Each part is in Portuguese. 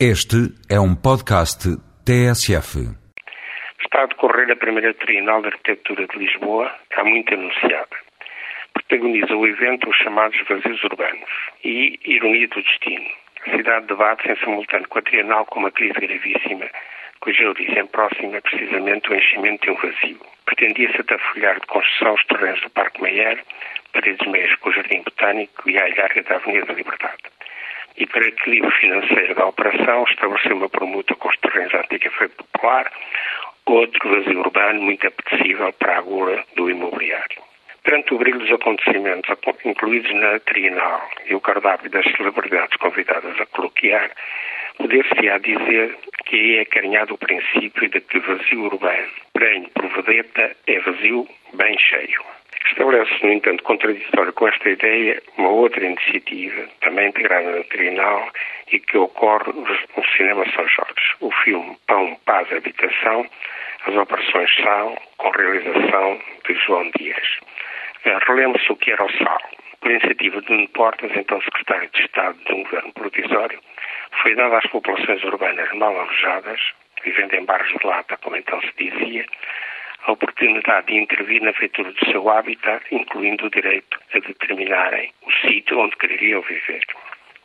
Este é um podcast TSF. Está a decorrer a primeira Trienal de Arquitetura de Lisboa, há muito anunciada. Protagoniza o evento os chamados vazios urbanos e ironia do destino. A cidade debate-se em simultâneo com a Trienal com uma crise gravíssima, cuja origem próxima é precisamente o enchimento de um vazio. Pretendia-se atafolhar de construção os terrenos do Parque Meyer, paredes meias com o Jardim Botânico e a larga da Avenida da Liberdade e para equilíbrio financeiro da operação estabeleceu uma permuta com os terrenos da antiga Feira Popular, outro vazio urbano muito apetecível para a agulha do imobiliário. Perante o brilho dos acontecimentos incluídos na Trienal e o cardápio das celebridades convidadas a coloquiar, poder-se-á dizer que é acarinhado o princípio de que vazio urbano, prenho por vedeta, é vazio bem cheio. Estabelece, no entanto, contraditório com esta ideia uma outra iniciativa, também integrada na Trienal, e que ocorre no Cinema São Jorge. O filme Pão, Paz, Habitação, as operações Sal, com realização de João Dias. Eh, relembra-se o que era o Sal. Por iniciativa de Nuno Portas, então secretário de Estado de um governo provisório, foi dado às populações urbanas mal alojadas, vivendo em bairros de lata, como então se dizia, a oportunidade de intervir na feitura do seu habitat, incluindo o direito a determinarem o sítio onde quereriam viver.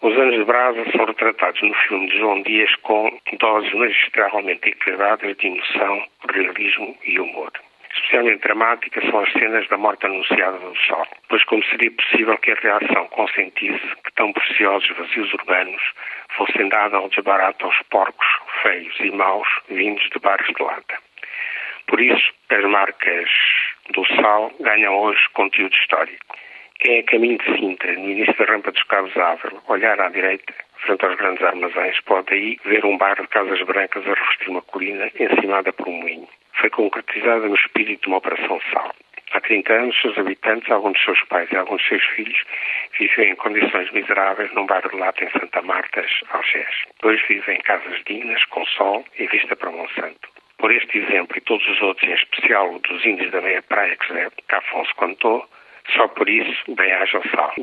Os anos de brasa são retratados no filme de João Dias com doses magistralmente equilibradas de emoção, realismo e humor. Especialmente dramáticas são as cenas da morte anunciada do sol, pois como seria possível que a reação consentisse que tão preciosos vazios urbanos fossem dados ao desbarato aos porcos, feios e maus vindos de bares de lata. Por isso, as marcas do sal ganham hoje conteúdo histórico. Quem é caminho de Sintra, no início da rampa dos Cabos Ávila, olhar à direita, frente aos grandes armazéns, pode aí ver um bairro de casas brancas a revestir uma colina encimada por um moinho. Foi concretizada no espírito de uma operação sal. Há 30 anos, seus habitantes, alguns dos seus pais e alguns dos seus filhos, viviam em condições miseráveis num bairro de lata em Santa Marta, Algés. Hoje vivem em casas dignas, com sol e vista para Monsanto. Por este exemplo e todos os outros, em especial o dos índios da meia praia que José Afonso contou, só por isso bem haja sal.